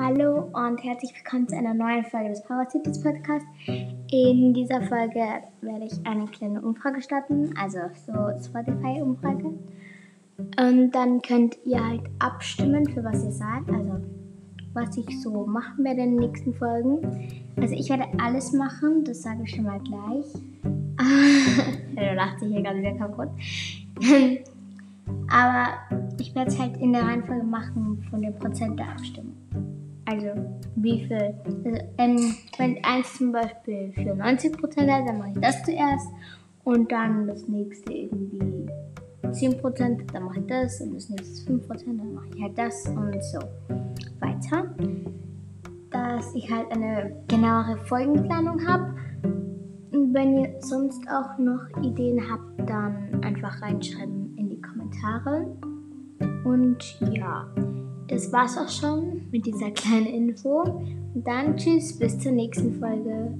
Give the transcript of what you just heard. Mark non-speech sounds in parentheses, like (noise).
Hallo und herzlich willkommen zu einer neuen Folge des Power Cities Podcast. In dieser Folge werde ich eine kleine Umfrage starten, also so Spotify-Umfrage. Und dann könnt ihr halt abstimmen, für was ihr sagt, also was ich so machen werde in den nächsten Folgen. Also ich werde alles machen, das sage ich schon mal gleich. (laughs) du lacht sich hier gerade wieder kaputt. (laughs) Aber ich werde es halt in der Reihenfolge machen von den Prozent der Abstimmung. Also wie viel. Also, ähm, wenn eins zum Beispiel für 90 Prozent hat, dann mache ich das zuerst und dann das nächste irgendwie 10 Prozent, dann mache ich das und das nächste 5 Prozent, dann mache ich halt das und so weiter. Dass ich halt eine genauere Folgenplanung habe. Und wenn ihr sonst auch noch Ideen habt, dann einfach reinschreiben in die Kommentare. Und ja, das war's auch schon mit dieser kleinen Info. Und dann tschüss, bis zur nächsten Folge.